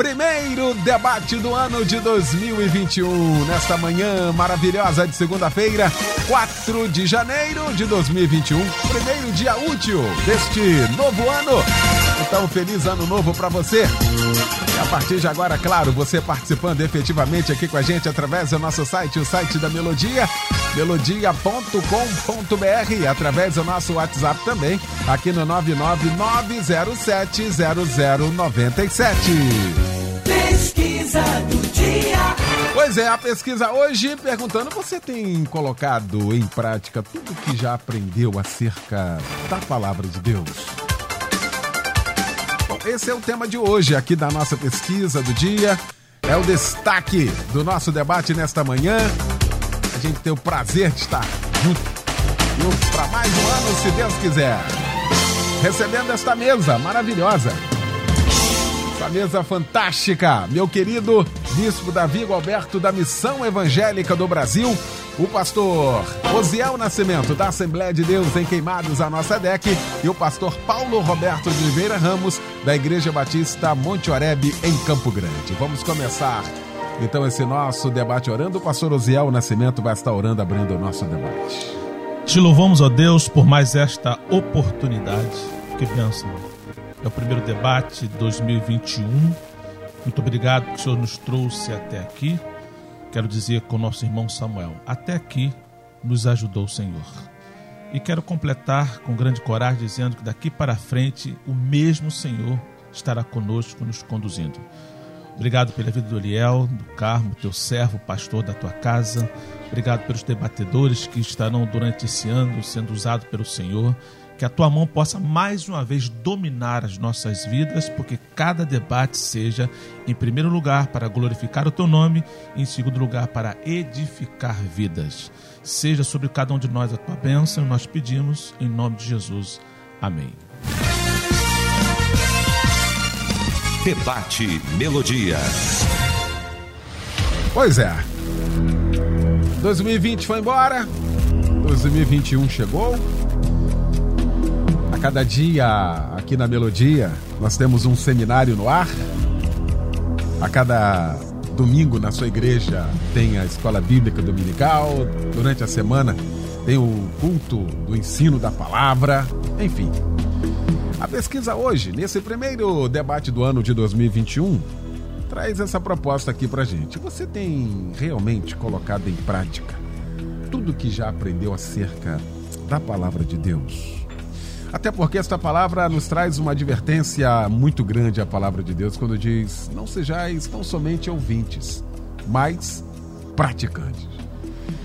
primeiro debate do ano de 2021. Nesta manhã maravilhosa de segunda-feira, 4 de janeiro de 2021, primeiro dia útil deste novo ano. Então, feliz ano novo para você. E a partir de agora, claro, você participando efetivamente aqui com a gente através do nosso site, o site da Melodia, melodia.com.br, através do nosso WhatsApp também, aqui no 999070097. Pesquisa do dia. Pois é, a pesquisa hoje perguntando: você tem colocado em prática tudo que já aprendeu acerca da palavra de Deus? Bom, esse é o tema de hoje aqui da nossa pesquisa do dia. É o destaque do nosso debate nesta manhã. A gente tem o prazer de estar junto para mais um ano, se Deus quiser. Recebendo esta mesa maravilhosa essa mesa fantástica. Meu querido Bispo Davi Alberto da Missão Evangélica do Brasil, o pastor Osiel Nascimento da Assembleia de Deus em Queimados, a nossa DEC, e o pastor Paulo Roberto de Oliveira Ramos, da Igreja Batista Monte Oreb, em Campo Grande. Vamos começar então esse nosso debate orando. O pastor Osiel Nascimento vai estar orando, abrindo o nosso debate. Te louvamos, ó Deus, por mais esta oportunidade. Que bênção é o primeiro debate 2021. Muito obrigado que o Senhor nos trouxe até aqui. Quero dizer com nosso irmão Samuel, até aqui nos ajudou o Senhor. E quero completar com grande coragem dizendo que daqui para frente o mesmo Senhor estará conosco nos conduzindo. Obrigado pela vida do Eliel, do Carmo, teu servo, pastor da tua casa. Obrigado pelos debatedores que estarão durante esse ano sendo usados pelo Senhor que a tua mão possa mais uma vez dominar as nossas vidas, porque cada debate seja, em primeiro lugar, para glorificar o teu nome, e em segundo lugar, para edificar vidas. Seja sobre cada um de nós a tua bênção, nós pedimos em nome de Jesus. Amém. Debate Melodia. Pois é. 2020 foi embora, 2021 chegou cada dia aqui na Melodia nós temos um seminário no ar. A cada domingo na sua igreja tem a escola bíblica dominical. Durante a semana tem o culto do ensino da palavra. Enfim. A pesquisa hoje, nesse primeiro debate do ano de 2021, traz essa proposta aqui pra gente. Você tem realmente colocado em prática tudo que já aprendeu acerca da palavra de Deus? Até porque esta palavra nos traz uma advertência muito grande à palavra de Deus quando diz: Não sejais tão somente ouvintes, mas praticantes.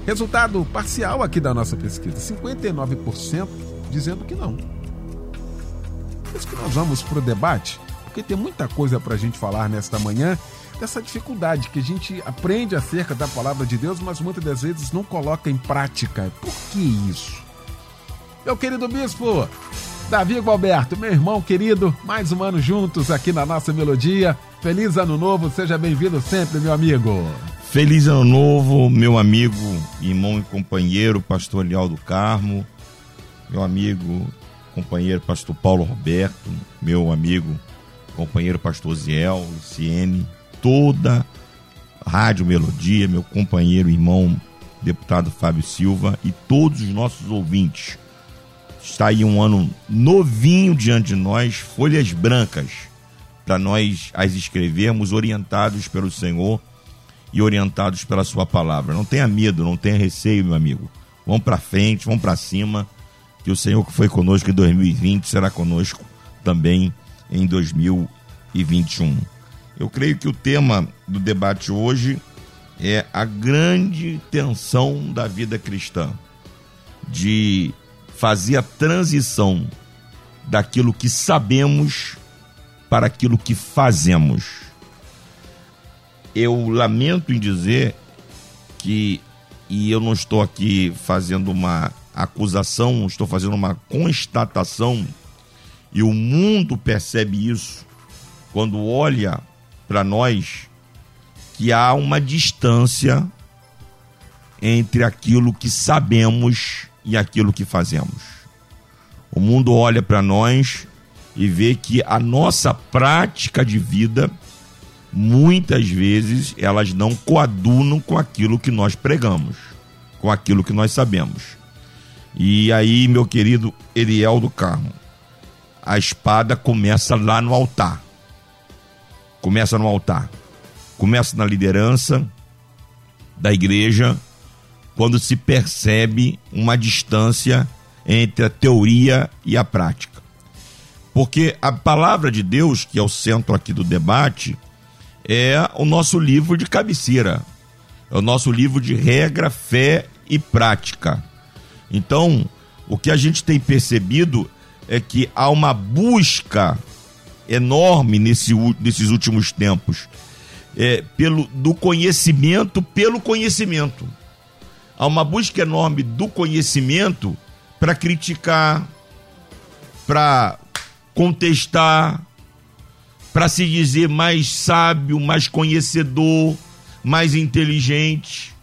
Resultado parcial aqui da nossa pesquisa: 59% dizendo que não. Por isso que nós vamos para o debate, porque tem muita coisa para a gente falar nesta manhã dessa dificuldade que a gente aprende acerca da palavra de Deus, mas muitas das vezes não coloca em prática. Por que isso? Meu querido bispo, Davi Gualberto, meu irmão querido, mais um ano juntos aqui na nossa melodia. Feliz ano novo, seja bem-vindo sempre, meu amigo. Feliz ano novo, meu amigo, irmão e companheiro, pastor Leal do Carmo, meu amigo, companheiro pastor Paulo Roberto, meu amigo, companheiro pastor Ziel, Luciene, toda Rádio Melodia, meu companheiro, irmão, deputado Fábio Silva e todos os nossos ouvintes Está aí um ano novinho diante de nós, folhas brancas, para nós as escrevermos orientados pelo Senhor e orientados pela Sua palavra. Não tenha medo, não tenha receio, meu amigo. Vamos para frente, vamos para cima, que o Senhor que foi conosco em 2020 será conosco também em 2021. Eu creio que o tema do debate hoje é a grande tensão da vida cristã, de fazer a transição daquilo que sabemos para aquilo que fazemos. eu lamento em dizer que, e eu não estou aqui fazendo uma acusação, estou fazendo uma constatação, e o mundo percebe isso quando olha para nós, que há uma distância entre aquilo que sabemos e aquilo que fazemos. O mundo olha para nós e vê que a nossa prática de vida muitas vezes elas não coadunam com aquilo que nós pregamos, com aquilo que nós sabemos. E aí, meu querido Eliel do Carmo, a espada começa lá no altar. Começa no altar. Começa na liderança da igreja, quando se percebe uma distância entre a teoria e a prática. Porque a palavra de Deus, que é o centro aqui do debate, é o nosso livro de cabeceira, é o nosso livro de regra, fé e prática. Então, o que a gente tem percebido é que há uma busca enorme nesse, nesses últimos tempos é, pelo, do conhecimento pelo conhecimento. Há uma busca enorme do conhecimento para criticar, para contestar, para se dizer mais sábio, mais conhecedor, mais inteligente.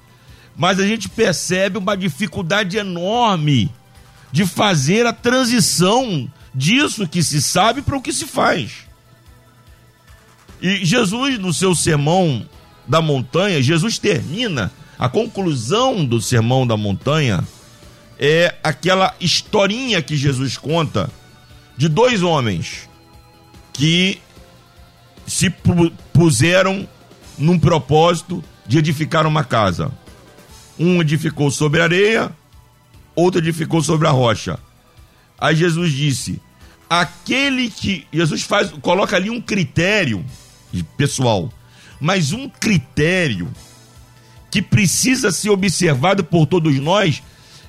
Mas a gente percebe uma dificuldade enorme de fazer a transição disso que se sabe para o que se faz. E Jesus, no seu sermão da montanha, Jesus termina a conclusão do sermão da montanha é aquela historinha que Jesus conta de dois homens que se puseram num propósito de edificar uma casa. Um edificou sobre areia, outro edificou sobre a rocha. Aí Jesus disse: aquele que. Jesus faz, coloca ali um critério pessoal, mas um critério que precisa ser observado por todos nós,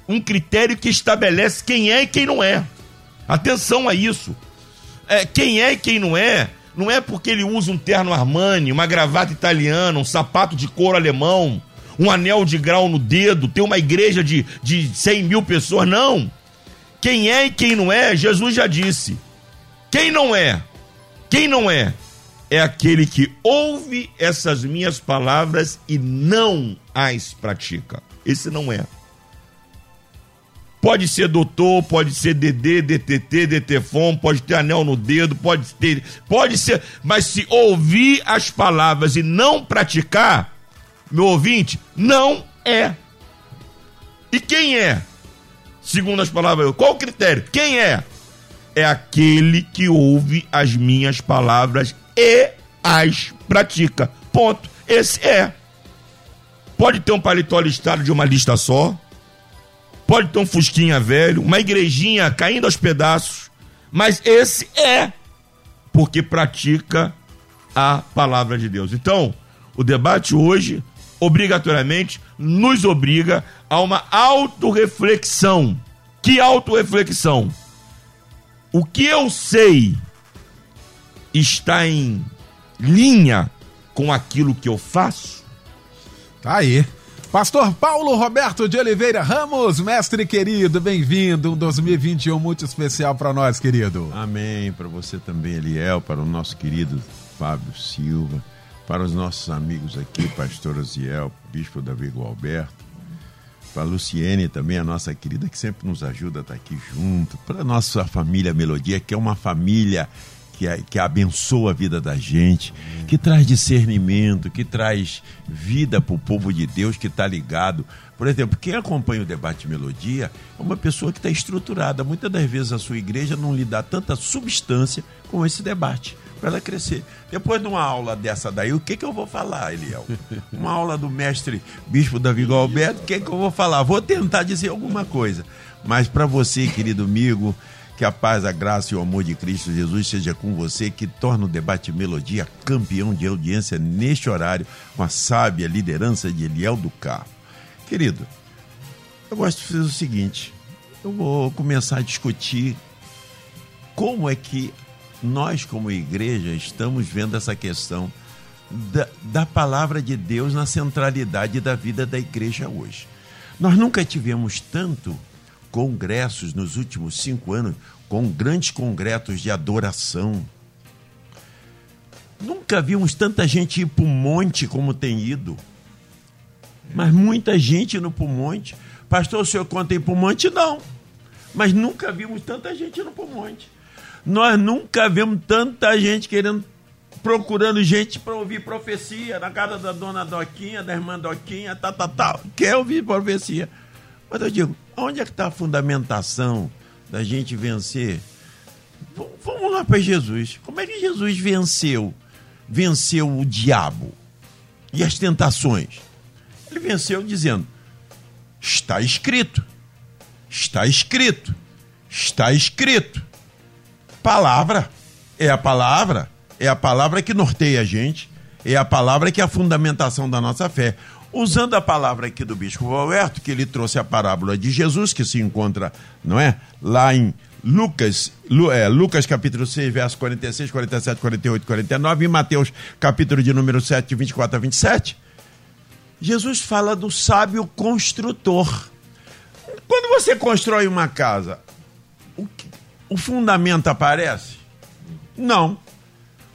um critério que estabelece quem é e quem não é. Atenção a isso. É, quem é e quem não é não é porque ele usa um terno Armani, uma gravata italiana, um sapato de couro alemão, um anel de grau no dedo, tem uma igreja de, de 100 mil pessoas. Não. Quem é e quem não é, Jesus já disse. Quem não é? Quem não é? É aquele que ouve essas minhas palavras e não as pratica. Esse não é. Pode ser doutor, pode ser DD, DTT, DTFON, pode ter anel no dedo, pode ter, pode ser, mas se ouvir as palavras e não praticar, meu ouvinte, não é. E quem é? Segundo as palavras, qual o critério? Quem é? É aquele que ouve as minhas palavras e as pratica. Ponto. Esse é. Pode ter um paletó listado de uma lista só, pode ter um fusquinha velho, uma igrejinha caindo aos pedaços, mas esse é porque pratica a palavra de Deus. Então, o debate hoje, obrigatoriamente, nos obriga a uma autorreflexão. Que autorreflexão? O que eu sei está em linha com aquilo que eu faço? Tá aí. Pastor Paulo Roberto de Oliveira Ramos, mestre querido, bem-vindo. Um 2021 muito especial para nós, querido. Amém. Para você também, Eliel, para o nosso querido Fábio Silva, para os nossos amigos aqui, pastor Aziel, bispo Davi Gualberto, para a Luciene também, a nossa querida, que sempre nos ajuda a estar aqui junto, para a nossa família Melodia, que é uma família que, que abençoa a vida da gente, que traz discernimento, que traz vida para o povo de Deus que está ligado. Por exemplo, quem acompanha o debate Melodia é uma pessoa que está estruturada. Muitas das vezes a sua igreja não lhe dá tanta substância com esse debate para ela crescer. Depois de uma aula dessa daí, o que, que eu vou falar, Eliel? Uma aula do mestre Bispo Davi Alberto, o que, que eu vou falar? Vou tentar dizer alguma coisa. Mas para você, querido amigo, que a paz, a graça e o amor de Cristo Jesus seja com você, que torna o debate Melodia campeão de audiência neste horário, com a sábia liderança de Eliel do Carro. Querido, eu gosto de fazer o seguinte: eu vou começar a discutir como é que nós, como igreja, estamos vendo essa questão da, da palavra de Deus na centralidade da vida da igreja hoje. Nós nunca tivemos tanto congressos nos últimos cinco anos, com grandes congressos de adoração. Nunca vimos tanta gente ir para o monte como tem ido. Mas muita gente indo para o monte. Pastor, o senhor conta ir para o monte? Não. Mas nunca vimos tanta gente indo para o monte. Nós nunca vimos tanta gente querendo, procurando gente para ouvir profecia na casa da dona Doquinha, da irmã Doquinha, tal, tal, tal. Quer ouvir profecia. Mas eu digo, onde é que está a fundamentação da gente vencer? V vamos lá para Jesus. Como é que Jesus venceu? Venceu o diabo e as tentações. Ele venceu dizendo: está escrito, está escrito, está escrito. Palavra é a palavra, é a palavra que norteia a gente, é a palavra que é a fundamentação da nossa fé. Usando a palavra aqui do bispo Alberto, que ele trouxe a parábola de Jesus, que se encontra, não é? Lá em Lucas, Lu, é, Lucas capítulo 6, verso 46, 47, 48, 49, e Mateus capítulo de número 7, 24 a 27. Jesus fala do sábio construtor. Quando você constrói uma casa, o, o fundamento aparece? Não.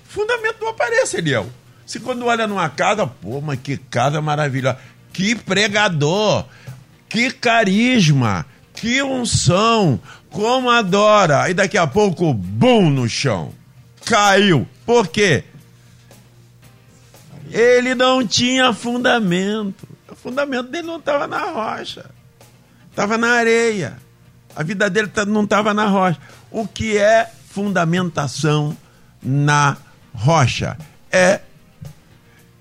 O fundamento não aparece, Eliel. Se quando olha numa casa, pô, mas que casa maravilhosa. Que pregador, que carisma, que unção, como adora. E daqui a pouco, bum no chão. Caiu. Por quê? Ele não tinha fundamento. O fundamento dele não estava na rocha. Estava na areia. A vida dele tá, não estava na rocha. O que é fundamentação na rocha? É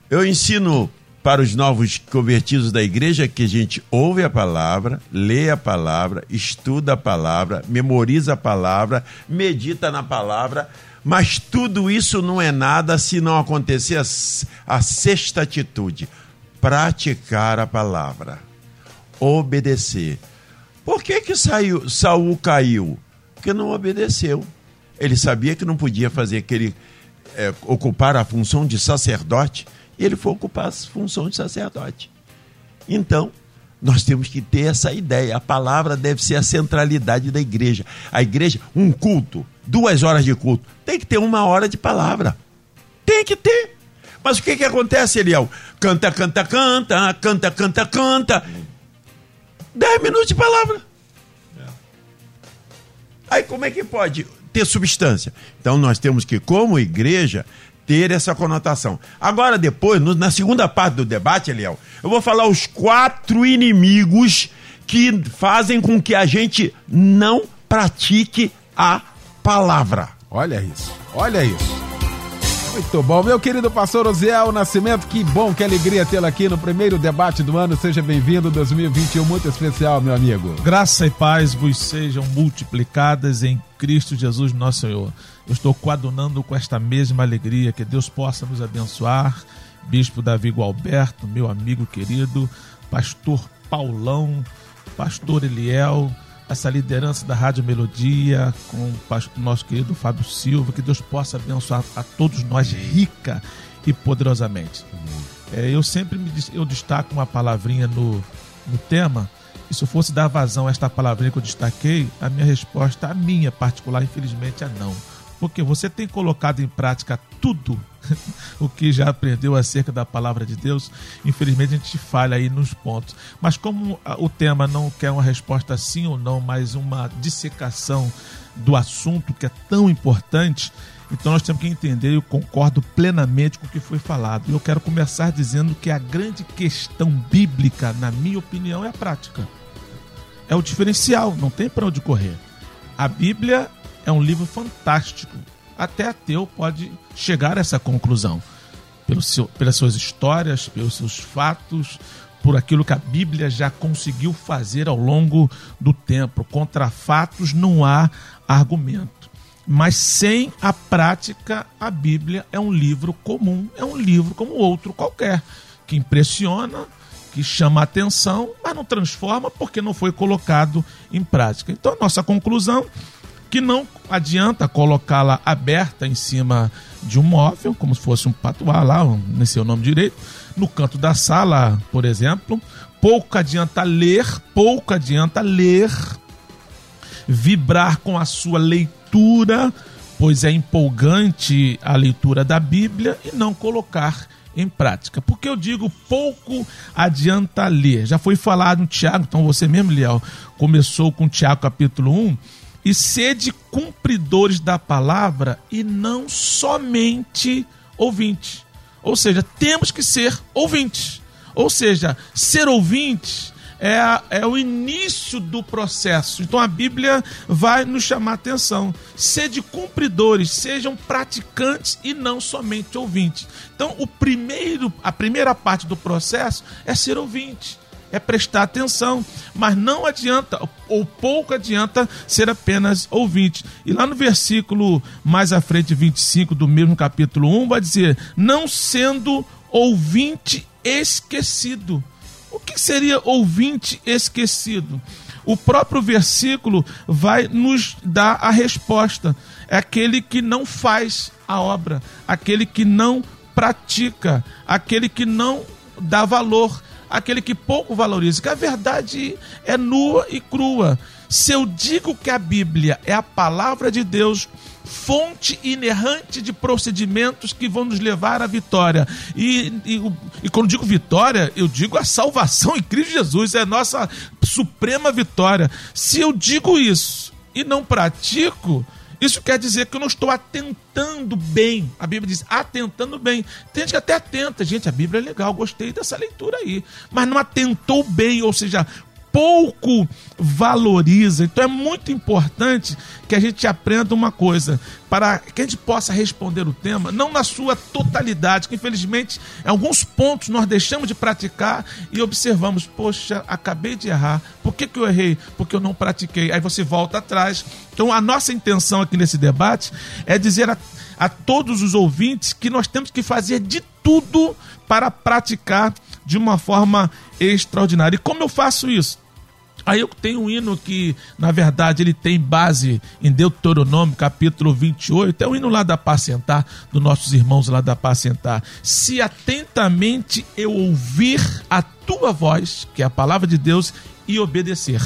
eu ensino para os novos convertidos da igreja que a gente ouve a palavra, lê a palavra, estuda a palavra, memoriza a palavra, medita na palavra, mas tudo isso não é nada se não acontecer a, sexta atitude: praticar a palavra, obedecer. Por que que saiu, Saul caiu? Porque não obedeceu. Ele sabia que não podia fazer aquele é, ocupar a função de sacerdote ele foi ocupar as funções de sacerdote. Então, nós temos que ter essa ideia. A palavra deve ser a centralidade da igreja. A igreja, um culto, duas horas de culto, tem que ter uma hora de palavra. Tem que ter. Mas o que, que acontece, Eliel? Canta, canta, canta, canta, canta, canta. Dez minutos de palavra. Aí como é que pode ter substância? Então nós temos que, como igreja, ter essa conotação. Agora, depois, no, na segunda parte do debate, Eliel, eu vou falar os quatro inimigos que fazem com que a gente não pratique a palavra. Olha isso, olha isso. Muito bom, meu querido pastor Osiel Nascimento, que bom, que alegria tê-lo aqui no primeiro debate do ano. Seja bem-vindo, 2021, muito especial, meu amigo. Graça e paz vos sejam multiplicadas em Cristo Jesus, nosso Senhor. Eu estou coadunando com esta mesma alegria, que Deus possa nos abençoar. Bispo Davi Gualberto, meu amigo querido, pastor Paulão, pastor Eliel, essa liderança da Rádio Melodia, com o nosso querido Fábio Silva, que Deus possa abençoar a todos nós rica e poderosamente. É, eu sempre me, eu destaco uma palavrinha no, no tema, e se eu fosse dar vazão a esta palavrinha que eu destaquei, a minha resposta, a minha particular, infelizmente, é não. Porque você tem colocado em prática tudo o que já aprendeu acerca da palavra de Deus. Infelizmente a gente falha aí nos pontos. Mas como o tema não quer uma resposta sim ou não, mas uma dissecação do assunto que é tão importante, então nós temos que entender, eu concordo plenamente com o que foi falado. Eu quero começar dizendo que a grande questão bíblica, na minha opinião, é a prática. É o diferencial, não tem para onde correr. A Bíblia é um livro fantástico. Até ateu pode chegar a essa conclusão. Pelo seu, pelas suas histórias, pelos seus fatos, por aquilo que a Bíblia já conseguiu fazer ao longo do tempo. Contra fatos não há argumento. Mas sem a prática, a Bíblia é um livro comum, é um livro como outro qualquer, que impressiona, que chama a atenção, mas não transforma porque não foi colocado em prática. Então, a nossa conclusão que não adianta colocá-la aberta em cima de um móvel, como se fosse um patuá lá, nem sei o nome direito, no canto da sala, por exemplo. Pouco adianta ler, pouco adianta ler, vibrar com a sua leitura, pois é empolgante a leitura da Bíblia, e não colocar em prática. Porque eu digo pouco adianta ler. Já foi falado no Tiago, então você mesmo, Liel, começou com Tiago capítulo 1 e sede cumpridores da palavra e não somente ouvintes. Ou seja, temos que ser ouvintes. Ou seja, ser ouvintes é, é o início do processo. Então a Bíblia vai nos chamar a atenção. Sede cumpridores, sejam praticantes e não somente ouvintes. Então o primeiro, a primeira parte do processo é ser ouvinte é prestar atenção, mas não adianta, ou pouco adianta, ser apenas ouvinte. E lá no versículo mais à frente, 25 do mesmo capítulo 1, vai dizer: não sendo ouvinte esquecido. O que seria ouvinte esquecido? O próprio versículo vai nos dar a resposta. É aquele que não faz a obra, aquele que não pratica, aquele que não dá valor, aquele que pouco valoriza, que a verdade é nua e crua. Se eu digo que a Bíblia é a palavra de Deus, fonte inerrante de procedimentos que vão nos levar à vitória. E, e, e, quando digo vitória, eu digo a salvação em Cristo Jesus, é a nossa suprema vitória. Se eu digo isso e não pratico, isso quer dizer que eu não estou atentando bem. A Bíblia diz atentando bem. Tem gente que até atenta. Gente, a Bíblia é legal, gostei dessa leitura aí. Mas não atentou bem, ou seja, pouco valoriza. Então é muito importante que a gente aprenda uma coisa, para que a gente possa responder o tema, não na sua totalidade, que infelizmente em alguns pontos nós deixamos de praticar e observamos, poxa, acabei de errar. Por que, que eu errei? Porque eu não pratiquei. Aí você volta atrás. Então a nossa intenção aqui nesse debate é dizer a, a todos os ouvintes que nós temos que fazer de tudo para praticar de uma forma extraordinária. E como eu faço isso? Aí eu tenho um hino que, na verdade, ele tem base em Deuteronômio, capítulo 28. É o hino lá da Pacentar, dos nossos irmãos lá da Pacentar. Se atentamente eu ouvir a tua voz, que é a palavra de Deus, e obedecer.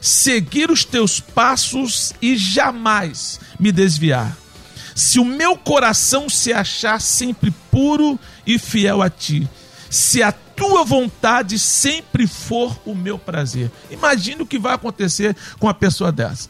Seguir os teus passos e jamais me desviar. Se o meu coração se achar sempre puro e fiel a ti, se a tua vontade sempre for o meu prazer. Imagine o que vai acontecer com uma pessoa dessa.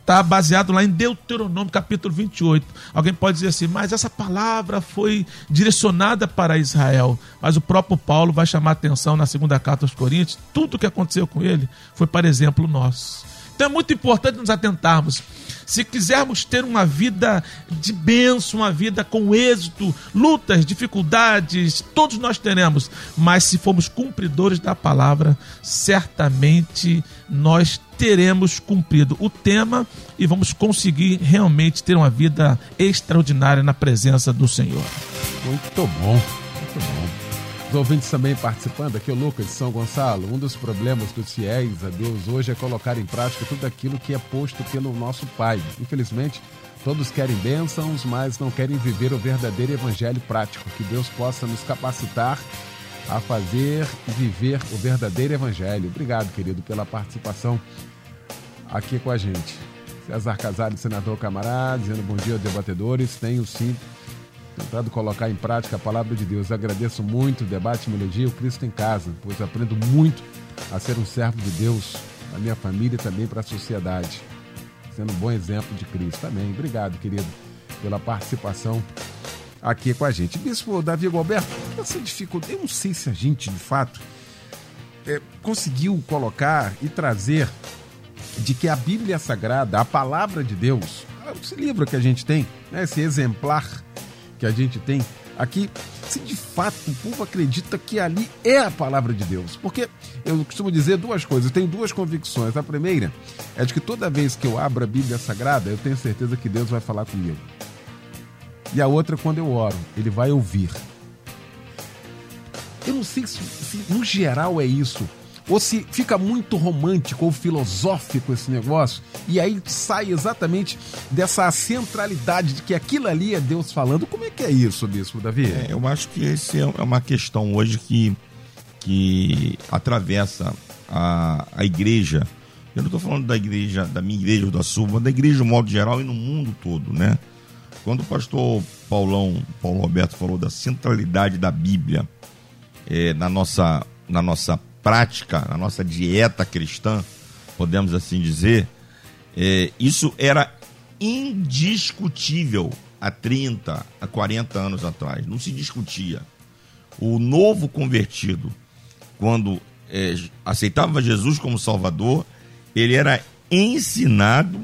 Está baseado lá em Deuteronômio, capítulo 28. Alguém pode dizer assim, mas essa palavra foi direcionada para Israel. Mas o próprio Paulo vai chamar atenção na segunda carta aos Coríntios. Tudo o que aconteceu com ele foi para exemplo nosso. Então é muito importante nos atentarmos. Se quisermos ter uma vida de bênção, uma vida com êxito, lutas, dificuldades, todos nós teremos, mas se formos cumpridores da palavra, certamente nós teremos cumprido o tema e vamos conseguir realmente ter uma vida extraordinária na presença do Senhor. Muito bom, muito bom. Os ouvintes também participando, aqui o Lucas de São Gonçalo. Um dos problemas dos fiéis a Deus hoje é colocar em prática tudo aquilo que é posto pelo nosso Pai. Infelizmente, todos querem bênçãos, mas não querem viver o verdadeiro evangelho prático. Que Deus possa nos capacitar a fazer e viver o verdadeiro evangelho. Obrigado, querido, pela participação aqui com a gente. César Casale, senador camarada, dizendo bom dia, debatedores. Tenho sim tentado colocar em prática a palavra de Deus. Agradeço muito o debate Melodia o Cristo em Casa, pois aprendo muito a ser um servo de Deus, a minha família e também para a sociedade, sendo um bom exemplo de Cristo. Também. Obrigado, querido, pela participação aqui com a gente. Bispo Davi Gilberto, essa dificuldade, eu não sei se a gente, de fato, é, conseguiu colocar e trazer de que a Bíblia Sagrada, a palavra de Deus, esse livro que a gente tem, né, esse exemplar que a gente tem aqui, se de fato o povo acredita que ali é a palavra de Deus. Porque eu costumo dizer duas coisas, eu tenho duas convicções. A primeira é de que toda vez que eu abro a Bíblia Sagrada, eu tenho certeza que Deus vai falar comigo. E a outra, quando eu oro, ele vai ouvir. Eu não sei se, se no geral é isso, ou se fica muito romântico ou filosófico esse negócio, e aí sai exatamente dessa centralidade de que aquilo ali é Deus falando. Como é que é isso, Bispo Davi? É, eu acho que esse é uma questão hoje que, que atravessa a, a igreja. Eu não estou falando da igreja, da minha igreja ou da sua, mas da igreja de modo geral e no mundo todo, né? Quando o pastor Paulão, Paulo Roberto falou da centralidade da Bíblia é, na, nossa, na nossa prática, na nossa dieta cristã, podemos assim dizer, é, isso era indiscutível há 30, há 40 anos atrás. Não se discutia. O novo convertido, quando é, aceitava Jesus como Salvador, ele era ensinado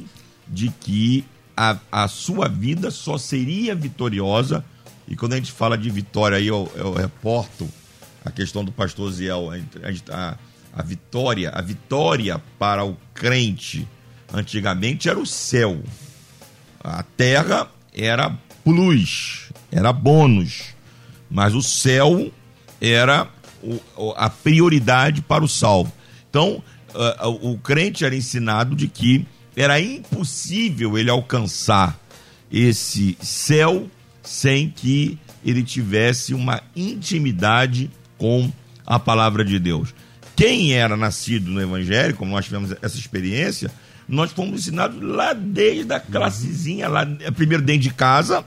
de que a, a sua vida só seria vitoriosa. E quando a gente fala de vitória, aí eu, eu reporto a questão do pastor Ziel, a, a, vitória, a vitória para o crente antigamente era o céu. A terra era plus, era bônus, mas o céu era a prioridade para o salvo. Então, o crente era ensinado de que era impossível ele alcançar esse céu sem que ele tivesse uma intimidade com a palavra de Deus. Quem era nascido no Evangelho, como nós tivemos essa experiência, nós fomos ensinados lá desde a classezinha, lá, primeiro dentro de casa,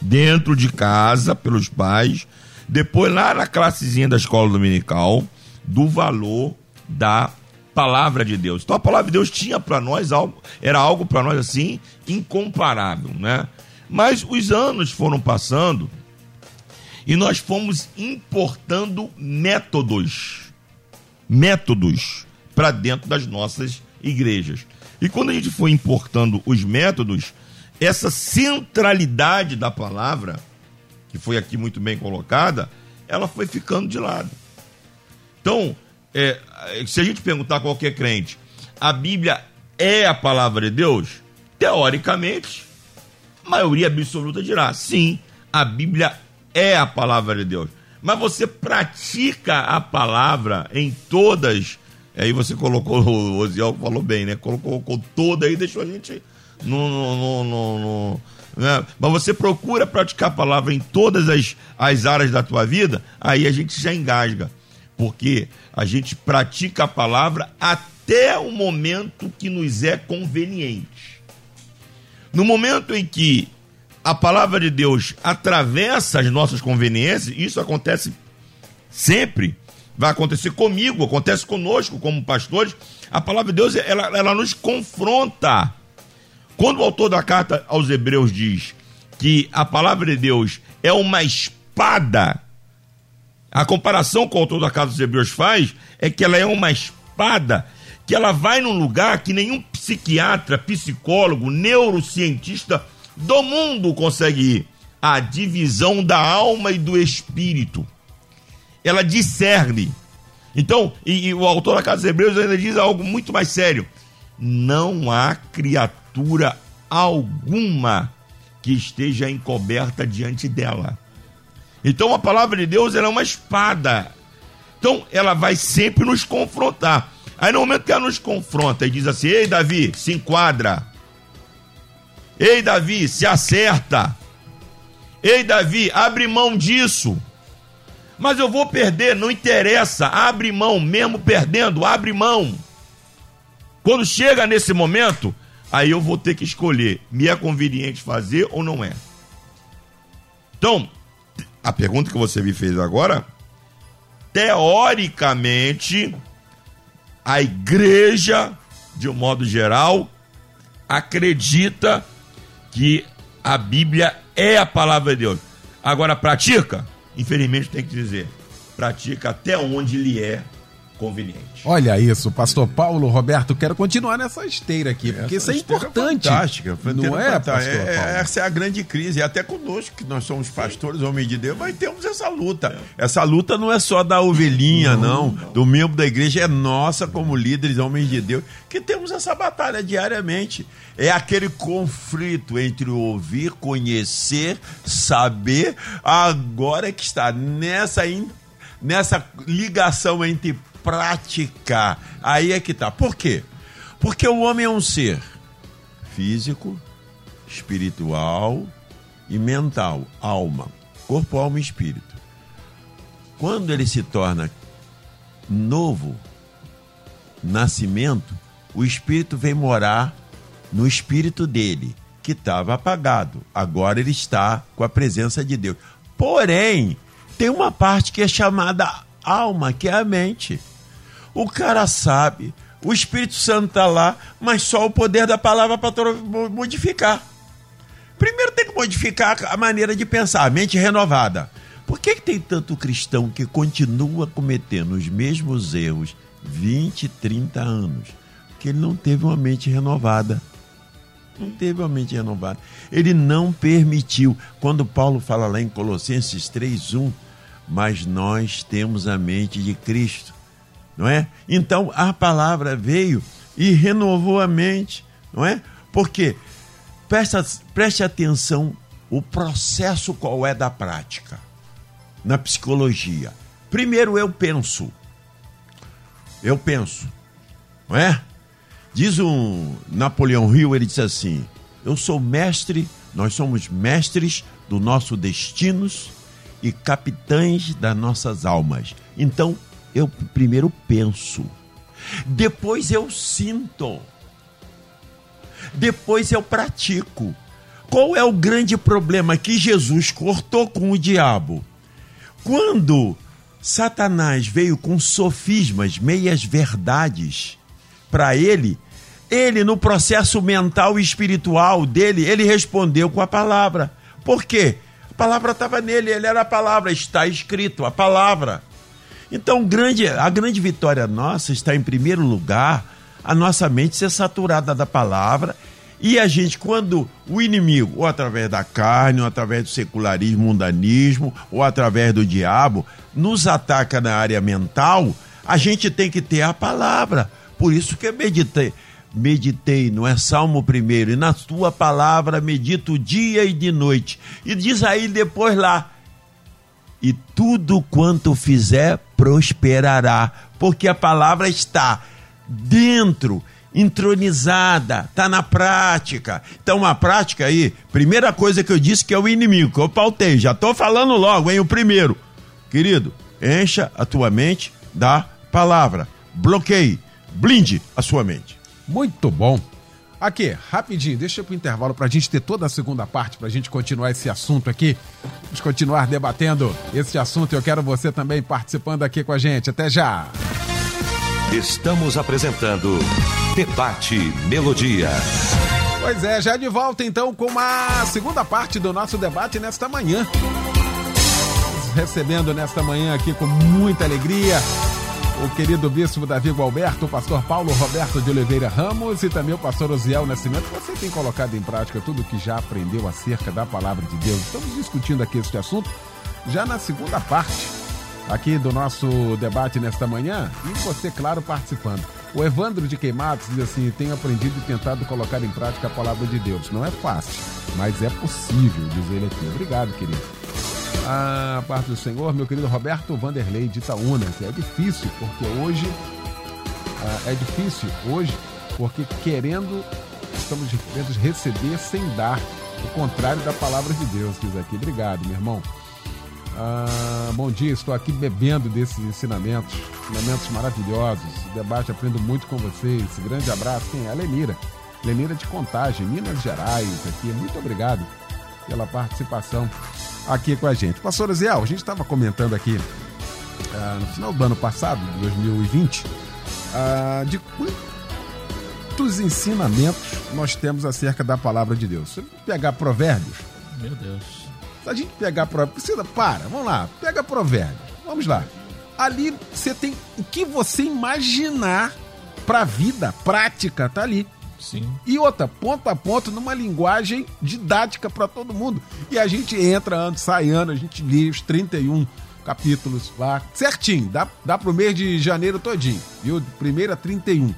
dentro de casa, pelos pais, depois lá na classezinha da escola dominical, do valor da palavra de Deus. Então a palavra de Deus tinha para nós algo, era algo para nós assim incomparável, né? Mas os anos foram passando e nós fomos importando métodos, métodos para dentro das nossas igrejas. E quando a gente foi importando os métodos, essa centralidade da palavra, que foi aqui muito bem colocada, ela foi ficando de lado. Então, é, se a gente perguntar a qualquer crente, a Bíblia é a palavra de Deus? Teoricamente, a maioria absoluta dirá: sim, a Bíblia é a palavra de Deus. Mas você pratica a palavra em todas. Aí você colocou, o Oziel falou bem, né? Colocou, colocou toda aí, deixou a gente no. no, no, no né? Mas você procura praticar a palavra em todas as, as áreas da tua vida, aí a gente já engasga. Porque a gente pratica a palavra até o momento que nos é conveniente. No momento em que a palavra de Deus atravessa as nossas conveniências, isso acontece sempre, vai acontecer comigo, acontece conosco como pastores, a palavra de Deus ela, ela nos confronta. Quando o autor da carta aos Hebreus diz que a palavra de Deus é uma espada, a comparação que o autor da carta dos Hebreus faz é que ela é uma espada que ela vai num lugar que nenhum psiquiatra, psicólogo, neurocientista do mundo consegue ir a divisão da alma e do espírito. Ela discerne. Então, e, e o autor da Casa dos Hebreus ainda diz algo muito mais sério: não há criatura alguma que esteja encoberta diante dela. Então a palavra de Deus é uma espada. Então ela vai sempre nos confrontar. Aí no momento que ela nos confronta e diz assim: Ei, Davi, se enquadra. Ei, Davi, se acerta. Ei, Davi, abre mão disso. Mas eu vou perder, não interessa. Abre mão, mesmo perdendo, abre mão. Quando chega nesse momento, aí eu vou ter que escolher: me é conveniente fazer ou não é? Então, a pergunta que você me fez agora, teoricamente, a igreja, de um modo geral, acredita que a Bíblia é a palavra de Deus. Agora, pratica? Infelizmente, tem que dizer, pratica até onde lhe é conveniente. Olha isso, pastor Paulo Roberto, quero continuar nessa esteira aqui, porque essa isso é importante. Fantástica, não é, pastor é, Paulo? Essa é a grande crise, e até conosco, que nós somos pastores, homens de Deus, mas temos essa luta. É. Essa luta não é só da ovelhinha, não, não, do membro da igreja, é nossa como líderes, homens de Deus, que temos essa batalha diariamente. É aquele conflito entre ouvir, conhecer, saber, agora é que está nessa, nessa ligação entre prática. Aí é que tá. Por quê? Porque o homem é um ser físico, espiritual e mental, alma, corpo, alma e espírito. Quando ele se torna novo, nascimento, o espírito vem morar no espírito dele, que estava apagado. Agora ele está com a presença de Deus. Porém, tem uma parte que é chamada alma, que é a mente. O cara sabe, o Espírito Santo está lá, mas só o poder da palavra para modificar. Primeiro tem que modificar a maneira de pensar, a mente renovada. Por que, que tem tanto cristão que continua cometendo os mesmos erros 20, 30 anos? Porque ele não teve uma mente renovada. Não teve uma mente renovada. Ele não permitiu. Quando Paulo fala lá em Colossenses 3:1, mas nós temos a mente de Cristo, não é? Então a palavra veio e renovou a mente, não é? Porque preste, preste atenção o processo qual é da prática na psicologia. Primeiro eu penso. Eu penso, não é? Diz um Napoleão Hill, ele diz assim: Eu sou mestre, nós somos mestres do nosso destinos e capitães das nossas almas. Então, eu primeiro penso, depois eu sinto, depois eu pratico. Qual é o grande problema que Jesus cortou com o diabo? Quando Satanás veio com sofismas, meias verdades para ele, ele no processo mental e espiritual dele, ele respondeu com a palavra. Por quê? A palavra estava nele, ele era a palavra, está escrito, a palavra. Então, grande, a grande vitória nossa está em primeiro lugar a nossa mente ser saturada da palavra e a gente, quando o inimigo, ou através da carne, ou através do secularismo, mundanismo, ou através do diabo, nos ataca na área mental, a gente tem que ter a palavra. Por isso que eu meditei, meditei, não é Salmo primeiro, e na tua palavra medito dia e de noite. E diz aí depois lá, e tudo quanto fizer prosperará, porque a palavra está dentro, entronizada, está na prática. Então, a prática aí, primeira coisa que eu disse que é o inimigo, que eu pautei, já estou falando logo, hein? O primeiro, querido, encha a tua mente da palavra, bloqueie blinde a sua mente. Muito bom. Aqui, rapidinho, deixa eu pro intervalo para a gente ter toda a segunda parte, para a gente continuar esse assunto aqui. Vamos continuar debatendo esse assunto. Eu quero você também participando aqui com a gente. Até já! Estamos apresentando Debate Melodia. Pois é, já de volta então com a segunda parte do nosso debate nesta manhã. Recebendo nesta manhã aqui com muita alegria o querido bispo Davi Gualberto, o pastor Paulo Roberto de Oliveira Ramos e também o pastor Osiel Nascimento. Você tem colocado em prática tudo o que já aprendeu acerca da palavra de Deus. Estamos discutindo aqui este assunto já na segunda parte aqui do nosso debate nesta manhã e você, claro, participando. O Evandro de Queimados diz assim: tenho aprendido e tentado colocar em prática a palavra de Deus. Não é fácil, mas é possível, diz ele aqui. Obrigado, querido. A parte do Senhor, meu querido Roberto Vanderlei de Itaúna, que é difícil, porque hoje é difícil hoje, porque querendo, estamos querendo receber sem dar. O contrário da palavra de Deus, diz aqui. Obrigado, meu irmão. Ah, bom dia, estou aqui bebendo desses ensinamentos, ensinamentos maravilhosos. Debate, aprendo muito com vocês. Grande abraço. Quem é? A Lenira. Lenira de Contagem, Minas Gerais, aqui. Muito obrigado pela participação aqui com a gente. Pastor Ziel, a gente estava comentando aqui ah, no final do ano passado, de 2020, ah, de quantos ensinamentos nós temos acerca da palavra de Deus. Se pegar provérbios. Meu Deus. Se a gente pegar provérbios. Precisa, para, vamos lá, pega provérbios. Vamos lá. Ali você tem o que você imaginar para a vida prática, tá ali. Sim. E outra, ponto a ponto, numa linguagem didática para todo mundo. E a gente entra ano, sai ano, a gente lê os 31 capítulos lá, certinho, dá, dá pro mês de janeiro todinho, viu? Primeiro a 31.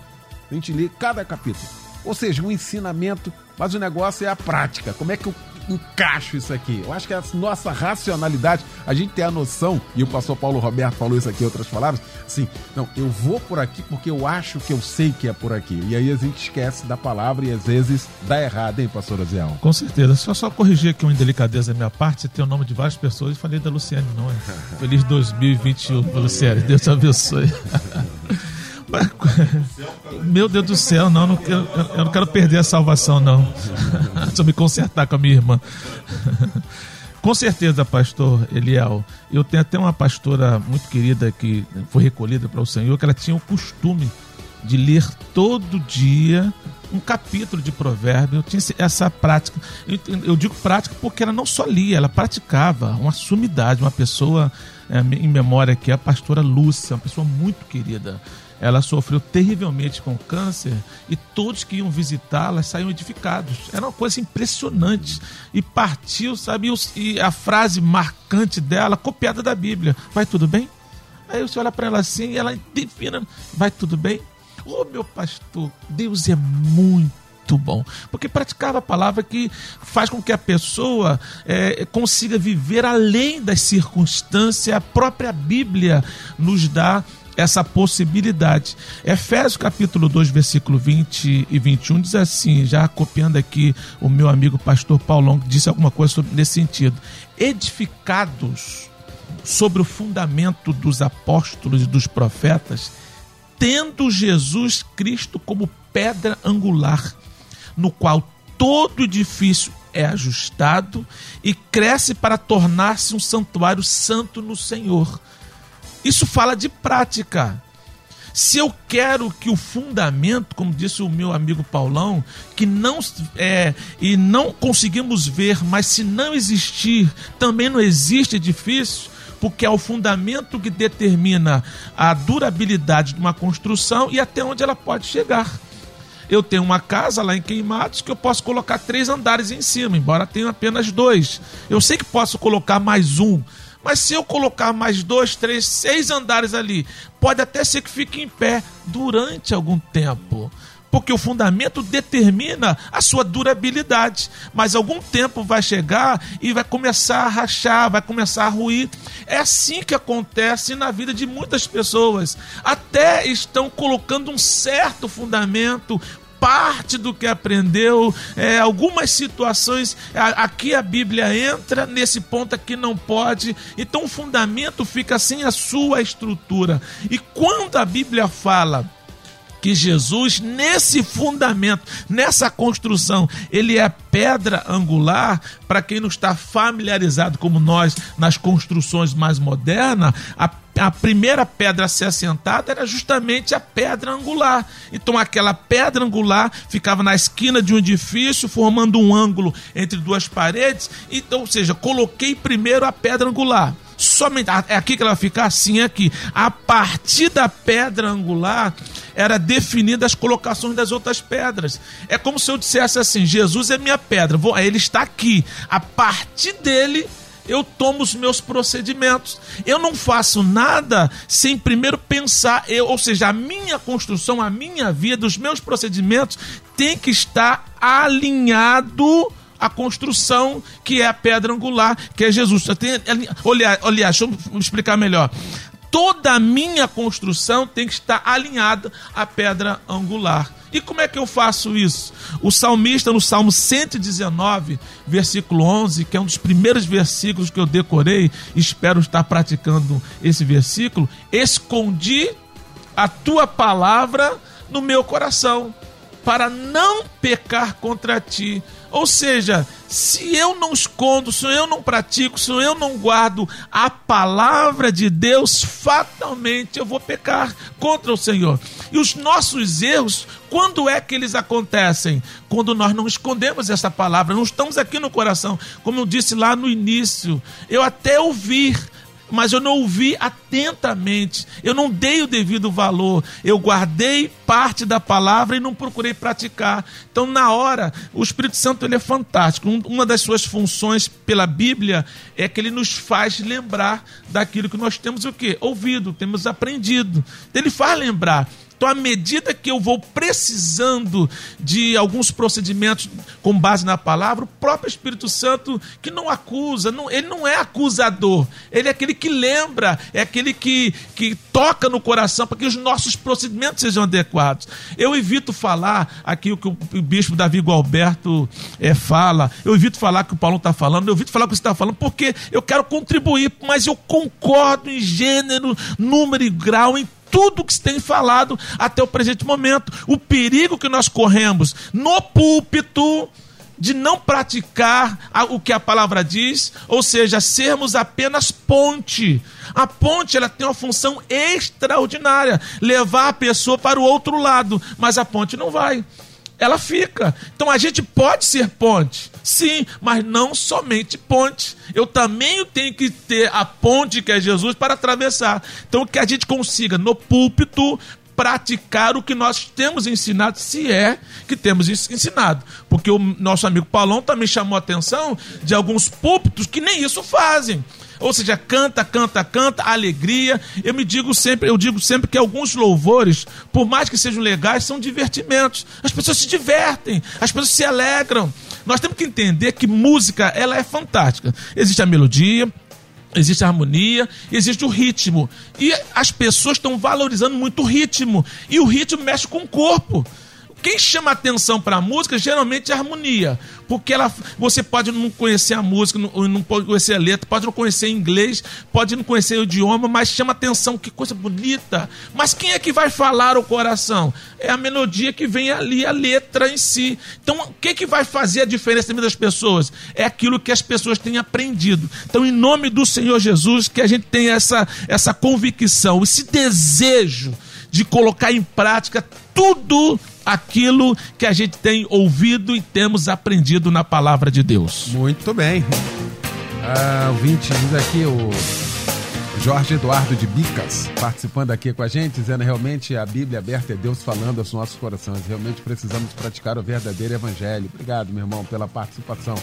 A gente lê cada capítulo. Ou seja, um ensinamento, mas o negócio é a prática. Como é que eu encaixo isso aqui? Eu acho que é a nossa racionalidade, a gente tem a noção, e o pastor Paulo Roberto falou isso aqui em outras palavras, assim, não, eu vou por aqui porque eu acho que eu sei que é por aqui. E aí a gente esquece da palavra e às vezes dá errado, hein, pastor Aziel? Com certeza. Só só corrigir aqui uma indelicadeza da minha parte, você tem o nome de várias pessoas e falei da Luciane, não é? Feliz 2021, Luciane. Deus te abençoe. Meu Deus do céu, não, não eu, eu não quero perder a salvação, não. Eu me consertar com a minha irmã. Com certeza, pastor Eliel. Eu tenho até uma pastora muito querida que foi recolhida para o Senhor, que ela tinha o costume de ler todo dia um capítulo de provérbio. Eu tinha essa prática. Eu, eu digo prática porque ela não só lia, ela praticava. Uma sumidade, uma pessoa é, em memória que é a pastora Lúcia, uma pessoa muito querida. Ela sofreu terrivelmente com câncer e todos que iam visitá-la saíam edificados. Era uma coisa impressionante. E partiu, sabe? E a frase marcante dela, copiada da Bíblia: Vai tudo bem? Aí você olha para ela assim e ela defina: Vai tudo bem? Ô oh, meu pastor, Deus é muito bom. Porque praticava a palavra que faz com que a pessoa é, consiga viver além das circunstâncias. A própria Bíblia nos dá essa possibilidade. Efésios capítulo 2, versículo 20 e 21 diz assim, já copiando aqui o meu amigo pastor Paulão, que disse alguma coisa sobre, nesse sentido. Edificados sobre o fundamento dos apóstolos e dos profetas, tendo Jesus Cristo como pedra angular, no qual todo edifício é ajustado e cresce para tornar-se um santuário santo no Senhor. Isso fala de prática. Se eu quero que o fundamento, como disse o meu amigo Paulão, que não é e não conseguimos ver, mas se não existir, também não existe edifício, porque é o fundamento que determina a durabilidade de uma construção e até onde ela pode chegar. Eu tenho uma casa lá em Queimados que eu posso colocar três andares em cima, embora tenha apenas dois. Eu sei que posso colocar mais um, mas se eu colocar mais dois, três, seis andares ali, pode até ser que fique em pé durante algum tempo. Porque o fundamento determina a sua durabilidade. Mas algum tempo vai chegar e vai começar a rachar, vai começar a ruir. É assim que acontece na vida de muitas pessoas. Até estão colocando um certo fundamento, parte do que aprendeu, é, algumas situações, aqui a Bíblia entra, nesse ponto aqui não pode, então o fundamento fica sem a sua estrutura. E quando a Bíblia fala que Jesus, nesse fundamento, nessa construção, ele é pedra angular, para quem não está familiarizado como nós nas construções mais modernas, a a primeira pedra a ser assentada era justamente a pedra angular. Então aquela pedra angular ficava na esquina de um edifício, formando um ângulo entre duas paredes. Então, ou seja, coloquei primeiro a pedra angular. Somente é aqui que ela vai ficar assim aqui. A partir da pedra angular era definida as colocações das outras pedras. É como se eu dissesse assim: Jesus é minha pedra, vou, ele está aqui. A partir dele eu tomo os meus procedimentos. Eu não faço nada sem primeiro pensar, eu, ou seja, a minha construção, a minha vida, os meus procedimentos tem que estar alinhado à construção que é a pedra angular, que é Jesus. Olha, olha, deixa eu explicar melhor toda a minha construção tem que estar alinhada à pedra angular. E como é que eu faço isso? O salmista, no Salmo 119, versículo 11, que é um dos primeiros versículos que eu decorei, espero estar praticando esse versículo, escondi a tua palavra no meu coração, para não pecar contra ti. Ou seja, se eu não escondo, se eu não pratico, se eu não guardo a palavra de Deus, fatalmente eu vou pecar contra o Senhor. E os nossos erros, quando é que eles acontecem? Quando nós não escondemos essa palavra, não estamos aqui no coração. Como eu disse lá no início, eu até ouvi mas eu não ouvi atentamente, eu não dei o devido valor, eu guardei parte da palavra e não procurei praticar. Então, na hora, o Espírito Santo ele é fantástico. Uma das suas funções pela Bíblia é que ele nos faz lembrar daquilo que nós temos o quê? Ouvido, temos aprendido. Ele faz lembrar. Então, à medida que eu vou precisando de alguns procedimentos com base na palavra, o próprio Espírito Santo, que não acusa, não, ele não é acusador, ele é aquele que lembra, é aquele que, que toca no coração para que os nossos procedimentos sejam adequados. Eu evito falar aqui o que o bispo Davi Gualberto é, fala, eu evito falar o que o Paulo está falando, eu evito falar o que você está falando, porque eu quero contribuir, mas eu concordo em gênero, número e grau, em tudo que se tem falado até o presente momento. O perigo que nós corremos no púlpito de não praticar o que a palavra diz, ou seja, sermos apenas ponte. A ponte ela tem uma função extraordinária, levar a pessoa para o outro lado, mas a ponte não vai ela fica. Então a gente pode ser ponte, sim, mas não somente ponte. Eu também tenho que ter a ponte que é Jesus para atravessar. Então que a gente consiga no púlpito praticar o que nós temos ensinado, se é que temos ensinado. Porque o nosso amigo Paulão também chamou a atenção de alguns púlpitos que nem isso fazem. Ou seja, canta, canta, canta, alegria. Eu me digo sempre, eu digo sempre que alguns louvores, por mais que sejam legais, são divertimentos. As pessoas se divertem, as pessoas se alegram. Nós temos que entender que música, ela é fantástica. Existe a melodia, Existe a harmonia, existe o ritmo. E as pessoas estão valorizando muito o ritmo. E o ritmo mexe com o corpo. Quem chama atenção para a música geralmente é a harmonia, porque ela, você pode não conhecer a música, não, não pode conhecer a letra, pode não conhecer inglês, pode não conhecer o idioma, mas chama atenção, que coisa bonita. Mas quem é que vai falar o coração? É a melodia que vem ali, a letra em si. Então, o que, que vai fazer a diferença das pessoas? É aquilo que as pessoas têm aprendido. Então, em nome do Senhor Jesus, que a gente tenha essa, essa convicção, esse desejo de colocar em prática tudo aquilo que a gente tem ouvido e temos aprendido na palavra de Deus. Muito bem. Ah, o 20 diz aqui o Jorge Eduardo de Bicas participando aqui com a gente, dizendo realmente a Bíblia aberta é Deus falando aos nossos corações. Realmente precisamos praticar o verdadeiro evangelho. Obrigado, meu irmão, pela participação.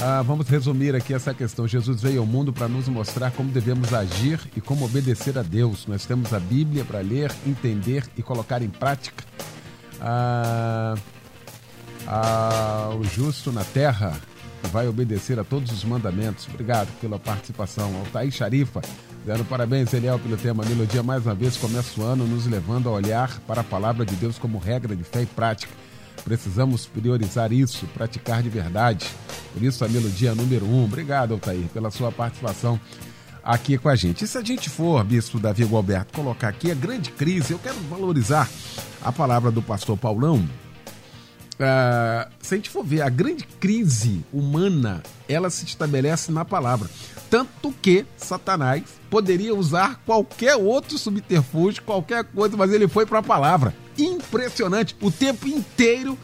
Ah, vamos resumir aqui essa questão. Jesus veio ao mundo para nos mostrar como devemos agir e como obedecer a Deus. Nós temos a Bíblia para ler, entender e colocar em prática. O justo na terra vai obedecer a todos os mandamentos. Obrigado pela participação. Altair Charifa, dando parabéns, Eliel, pelo tema Melodia. Mais uma vez, começa o ano nos levando a olhar para a palavra de Deus como regra de fé e prática. Precisamos priorizar isso, praticar de verdade. Por isso, a melodia número um. Obrigado, Altair, pela sua participação aqui com a gente. E se a gente for, Bispo Davi Gualberto, colocar aqui a grande crise, eu quero valorizar a palavra do pastor Paulão. Uh, se a gente for ver, a grande crise humana, ela se estabelece na palavra. Tanto que Satanás poderia usar qualquer outro subterfúgio, qualquer coisa, mas ele foi para a palavra. Impressionante. O tempo inteiro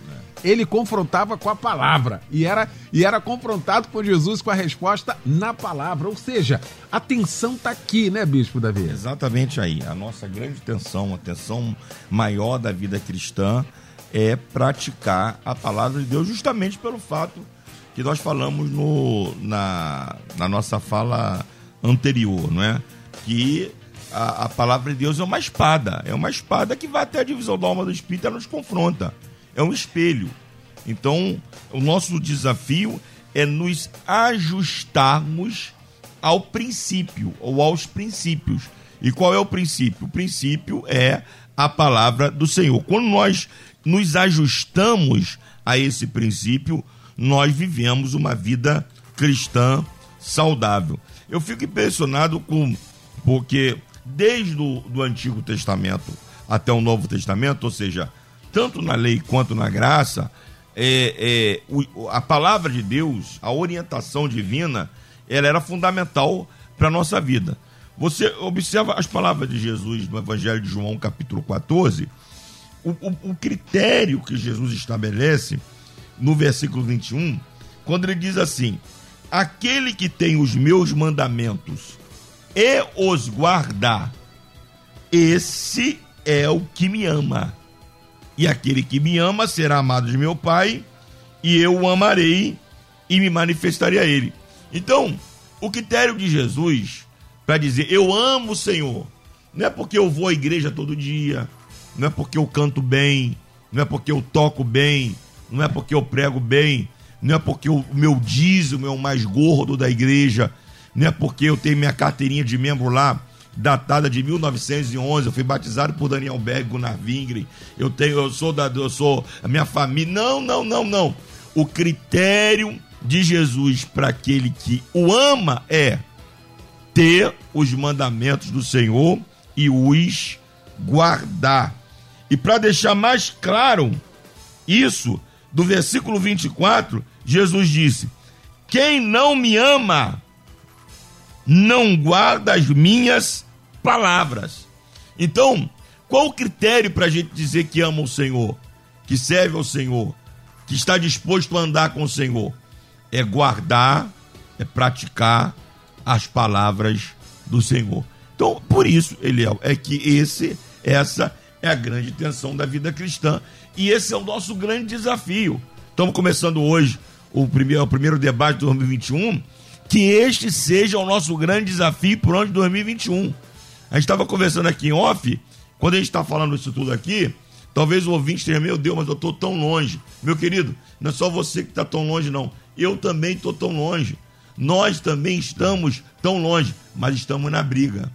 ele confrontava com a palavra e era, e era confrontado por Jesus com a resposta na palavra. Ou seja, a tensão está aqui, né, Bispo Davi? Exatamente aí. A nossa grande tensão, a tensão maior da vida cristã é praticar a palavra de Deus justamente pelo fato que nós falamos no, na, na nossa fala anterior, não é? Que a, a, palavra de Deus é uma espada, é uma espada que vai até a divisão da alma do espírito e nos confronta é um espelho. Então, o nosso desafio é nos ajustarmos ao princípio ou aos princípios. E qual é o princípio? O princípio é a palavra do Senhor. Quando nós nos ajustamos a esse princípio, nós vivemos uma vida cristã saudável. Eu fico impressionado com porque desde o do Antigo Testamento até o Novo Testamento, ou seja, tanto na lei quanto na graça, é, é, o, a palavra de Deus, a orientação divina, ela era fundamental para a nossa vida. Você observa as palavras de Jesus no Evangelho de João, capítulo 14, o, o, o critério que Jesus estabelece no versículo 21, quando ele diz assim: Aquele que tem os meus mandamentos e os guardar, esse é o que me ama. E aquele que me ama será amado de meu Pai, e eu o amarei e me manifestarei a ele. Então, o critério de Jesus para dizer eu amo o Senhor, não é porque eu vou à igreja todo dia, não é porque eu canto bem, não é porque eu toco bem, não é porque eu prego bem, não é porque o meu dízimo é o mais gordo da igreja, não é porque eu tenho minha carteirinha de membro lá datada de 1911, eu fui batizado por Daniel Berg, Gunnar Wingren, eu tenho, eu sou da, eu sou a minha família. Não, não, não, não. O critério de Jesus para aquele que o ama é ter os mandamentos do Senhor e os guardar. E para deixar mais claro isso, do versículo 24, Jesus disse: Quem não me ama, não guarda as minhas palavras. Então, qual o critério para a gente dizer que ama o Senhor, que serve ao Senhor, que está disposto a andar com o Senhor? É guardar, é praticar as palavras do Senhor. Então, por isso, Eliel, é que esse, essa é a grande tensão da vida cristã e esse é o nosso grande desafio. Estamos começando hoje o primeiro, o primeiro debate de 2021, que este seja o nosso grande desafio o ano de 2021. A gente estava conversando aqui em off, quando a gente está falando isso tudo aqui, talvez o ouvinte tenha, meu Deus, mas eu estou tão longe. Meu querido, não é só você que está tão longe, não. Eu também estou tão longe. Nós também estamos tão longe, mas estamos na briga.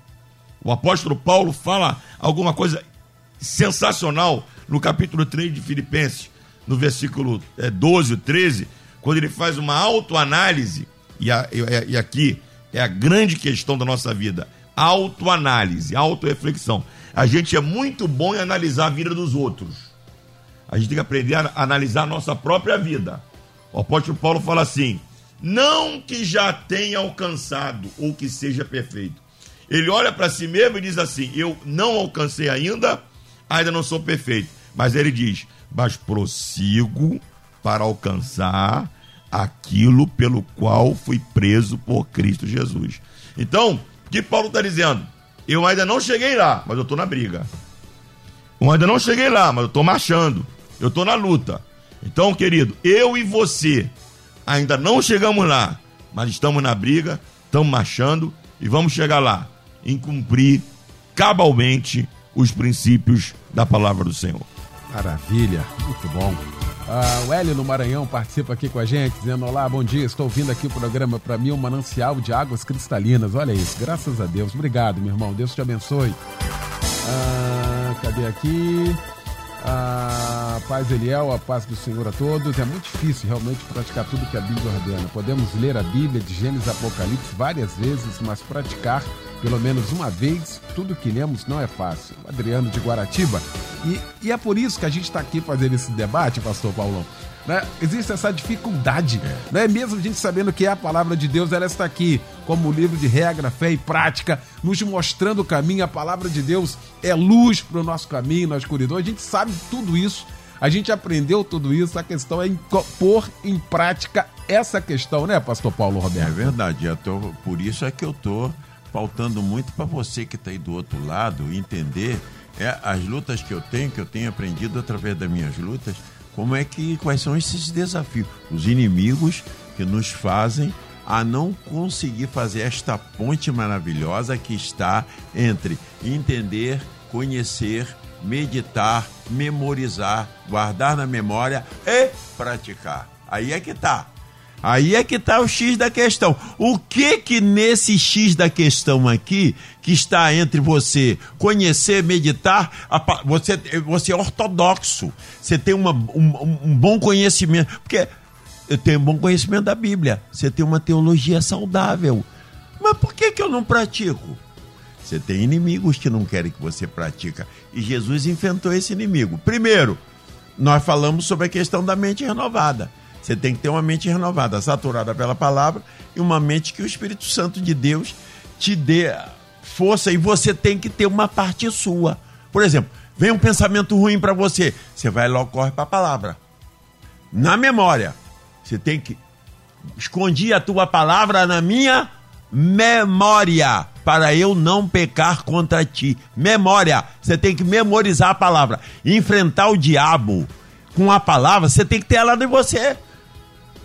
O apóstolo Paulo fala alguma coisa sensacional no capítulo 3 de Filipenses, no versículo 12, é, 13, quando ele faz uma autoanálise, e, a, e aqui é a grande questão da nossa vida: autoanálise, autoreflexão. A gente é muito bom em analisar a vida dos outros. A gente tem que aprender a analisar a nossa própria vida. O apóstolo Paulo fala assim: não que já tenha alcançado ou que seja perfeito. Ele olha para si mesmo e diz assim: eu não alcancei ainda, ainda não sou perfeito. Mas ele diz: mas prossigo para alcançar aquilo pelo qual fui preso por Cristo Jesus. Então, o que Paulo está dizendo? Eu ainda não cheguei lá, mas eu estou na briga. Eu ainda não cheguei lá, mas eu estou marchando. Eu estou na luta. Então, querido, eu e você ainda não chegamos lá, mas estamos na briga, estamos marchando e vamos chegar lá em cumprir cabalmente os princípios da palavra do Senhor. Maravilha, muito bom. Ah, o Hélio no Maranhão participa aqui com a gente, dizendo: Olá, bom dia, estou ouvindo aqui o programa para mim, um manancial de águas cristalinas. Olha isso, graças a Deus. Obrigado, meu irmão, Deus te abençoe. Ah, cadê aqui? A paz Eliel, a paz do Senhor a todos. É muito difícil realmente praticar tudo que a Bíblia ordena. Podemos ler a Bíblia de Gênesis Apocalipse várias vezes, mas praticar pelo menos uma vez, tudo que lemos não é fácil. Adriano de Guaratiba. E, e é por isso que a gente está aqui fazendo esse debate, pastor Paulão. Né? Existe essa dificuldade, né? mesmo a gente sabendo que é a palavra de Deus, ela está aqui como livro de regra, fé e prática, nos mostrando o caminho. A palavra de Deus é luz para o nosso caminho, na escuridão. A gente sabe tudo isso, a gente aprendeu tudo isso. A questão é pôr em prática essa questão, né, Pastor Paulo Roberto? É verdade. Tô, por isso é que eu tô faltando muito para você que está aí do outro lado entender é, as lutas que eu tenho, que eu tenho aprendido através das minhas lutas, como é que quais são esses desafios, os inimigos que nos fazem a não conseguir fazer esta ponte maravilhosa que está entre entender, conhecer, meditar, memorizar, guardar na memória e praticar. Aí é que está. Aí é que está o X da questão. O que que nesse X da questão aqui, que está entre você conhecer, meditar, você, você é ortodoxo, você tem uma, um, um bom conhecimento, porque eu tenho um bom conhecimento da Bíblia, você tem uma teologia saudável. Mas por que, que eu não pratico? Você tem inimigos que não querem que você pratica. E Jesus enfrentou esse inimigo. Primeiro, nós falamos sobre a questão da mente renovada. Você tem que ter uma mente renovada, saturada pela palavra e uma mente que o Espírito Santo de Deus te dê força e você tem que ter uma parte sua. Por exemplo, vem um pensamento ruim para você, você vai logo corre para a palavra. Na memória, você tem que escondi a tua palavra na minha memória para eu não pecar contra ti. Memória. Você tem que memorizar a palavra. Enfrentar o diabo com a palavra, você tem que ter ela em você.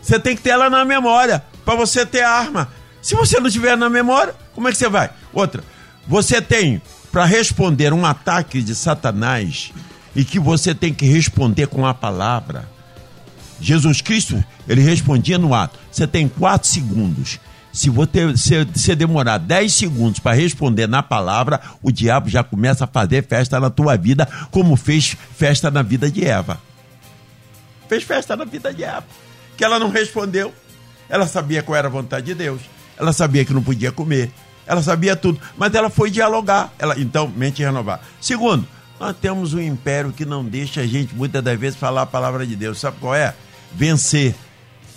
Você tem que ter ela na memória para você ter arma. Se você não tiver na memória, como é que você vai? Outra, você tem para responder um ataque de Satanás e que você tem que responder com a palavra. Jesus Cristo, ele respondia no ato. Você tem quatro segundos. Se você, se, se demorar 10 segundos para responder na palavra, o diabo já começa a fazer festa na tua vida, como fez festa na vida de Eva. Fez festa na vida de Eva. Que ela não respondeu. Ela sabia qual era a vontade de Deus. Ela sabia que não podia comer. Ela sabia tudo. Mas ela foi dialogar. Ela, então, mente renovar. Segundo, nós temos um império que não deixa a gente, muitas das vezes, falar a palavra de Deus. Sabe qual é? Vencer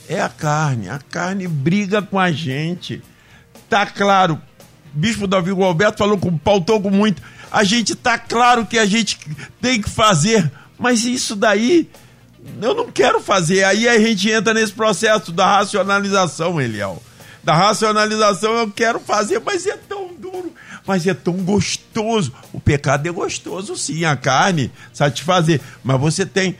é a carne. A carne briga com a gente. Tá claro. Bispo Davi Alberto falou com pautou com muito. A gente tá claro que a gente tem que fazer, mas isso daí eu não quero fazer. Aí a gente entra nesse processo da racionalização, Eliel. Da racionalização eu quero fazer, mas é tão duro, mas é tão gostoso. O pecado é gostoso, sim, a carne satisfazer, mas você tem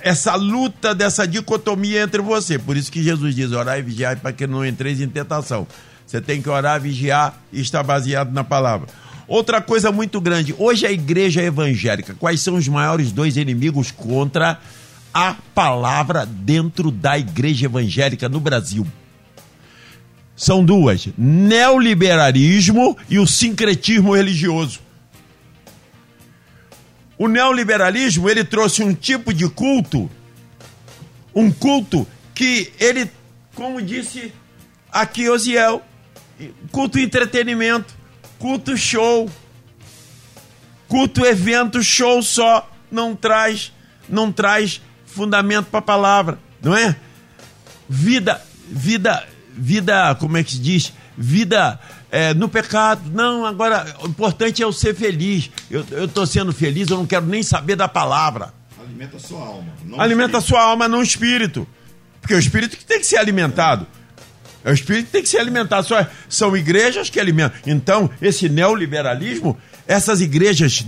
essa luta dessa dicotomia entre você. Por isso que Jesus diz: orar e vigiar para que não entreis em tentação. Você tem que orar, vigiar e estar baseado na palavra. Outra coisa muito grande, hoje a igreja evangélica, quais são os maiores dois inimigos contra a palavra dentro da igreja evangélica no Brasil? São duas: neoliberalismo e o sincretismo religioso. O neoliberalismo ele trouxe um tipo de culto, um culto que ele, como disse aqui Osiel, culto entretenimento, culto show, culto evento show só, não traz, não traz fundamento para a palavra, não é? Vida, vida, vida, como é que se diz? Vida é, no pecado. Não, agora o importante é eu ser feliz. Eu estou sendo feliz, eu não quero nem saber da palavra. Alimenta a sua alma. Alimenta a sua alma, não o espírito. Porque é o espírito que tem que ser alimentado. É o espírito que tem que ser alimentado. Só, são igrejas que alimentam. Então, esse neoliberalismo, essas igrejas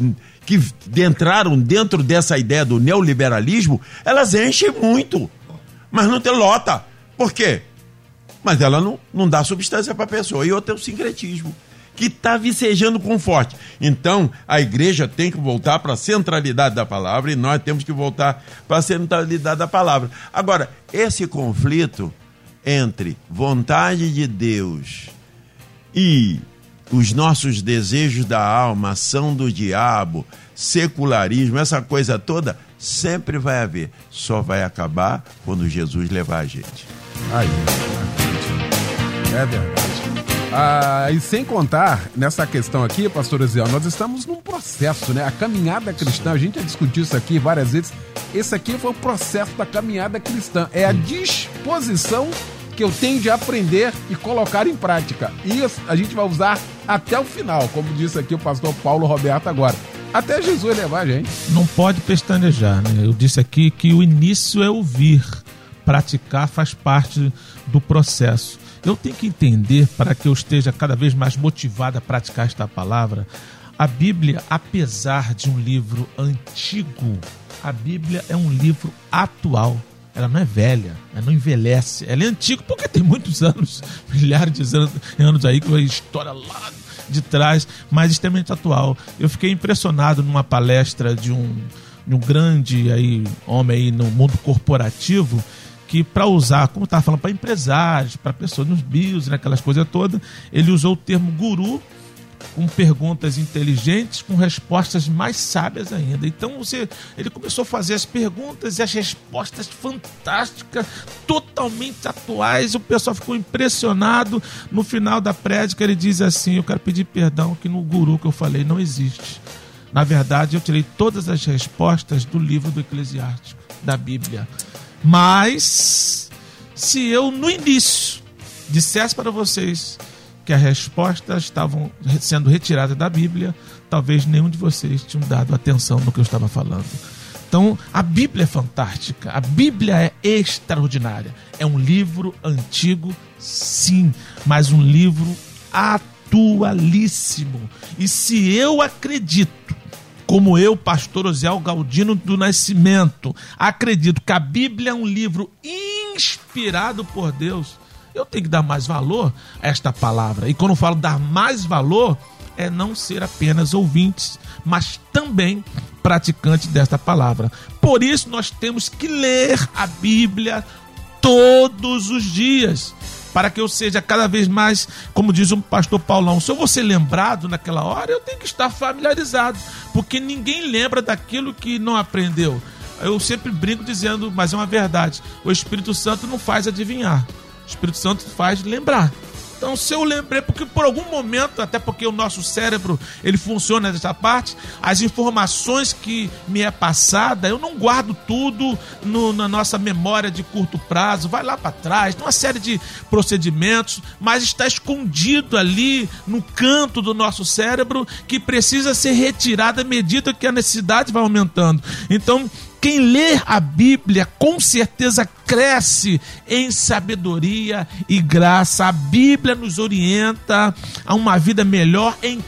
que entraram dentro dessa ideia do neoliberalismo, elas enchem muito. Mas não tem lota. Por quê? mas ela não, não dá substância para a pessoa. E outro é o sincretismo, que está vicejando com forte. Então, a igreja tem que voltar para a centralidade da palavra e nós temos que voltar para a centralidade da palavra. Agora, esse conflito entre vontade de Deus e os nossos desejos da alma, ação do diabo, secularismo, essa coisa toda, sempre vai haver. Só vai acabar quando Jesus levar a gente. Aí. É verdade. Ah, e sem contar nessa questão aqui, pastor Ezeal, nós estamos num processo, né? A caminhada cristã, a gente já discutiu isso aqui várias vezes. Esse aqui foi o processo da caminhada cristã. É a disposição que eu tenho de aprender e colocar em prática. E a gente vai usar até o final, como disse aqui o pastor Paulo Roberto agora. Até Jesus levar a gente. Não pode pestanejar, né? Eu disse aqui que o início é ouvir. Praticar faz parte do processo. Eu tenho que entender, para que eu esteja cada vez mais motivado a praticar esta palavra, a Bíblia, apesar de um livro antigo, a Bíblia é um livro atual. Ela não é velha, ela não envelhece. Ela é antiga porque tem muitos anos, milhares de anos, anos aí, com a história lá de trás, mas extremamente atual. Eu fiquei impressionado numa palestra de um, de um grande aí, homem aí no mundo corporativo que para usar, como estava falando, para empresários, para pessoas nos bios, naquelas coisas todas, ele usou o termo guru com perguntas inteligentes, com respostas mais sábias ainda. Então você, ele começou a fazer as perguntas e as respostas fantásticas, totalmente atuais. O pessoal ficou impressionado. No final da prédica ele diz assim: "Eu quero pedir perdão que no guru que eu falei não existe. Na verdade, eu tirei todas as respostas do livro do Eclesiástico, da Bíblia." Mas se eu no início dissesse para vocês que as respostas estavam sendo retiradas da Bíblia, talvez nenhum de vocês tinham dado atenção no que eu estava falando. Então, a Bíblia é fantástica, a Bíblia é extraordinária. É um livro antigo, sim, mas um livro atualíssimo. E se eu acredito, como eu, pastor Osiel Galdino do Nascimento, acredito que a Bíblia é um livro inspirado por Deus, eu tenho que dar mais valor a esta palavra. E quando eu falo dar mais valor, é não ser apenas ouvintes, mas também praticantes desta palavra. Por isso nós temos que ler a Bíblia todos os dias para que eu seja cada vez mais, como diz o pastor Paulão, se eu vou ser lembrado naquela hora, eu tenho que estar familiarizado, porque ninguém lembra daquilo que não aprendeu. Eu sempre brinco dizendo, mas é uma verdade: o Espírito Santo não faz adivinhar, o Espírito Santo faz lembrar. Então, se eu lembrei, porque por algum momento, até porque o nosso cérebro ele funciona dessa parte, as informações que me é passada, eu não guardo tudo no, na nossa memória de curto prazo, vai lá para trás, tem uma série de procedimentos, mas está escondido ali no canto do nosso cérebro que precisa ser retirado à medida que a necessidade vai aumentando. Então, quem lê a Bíblia com certeza cresce em sabedoria e graça. A Bíblia nos orienta a uma vida melhor em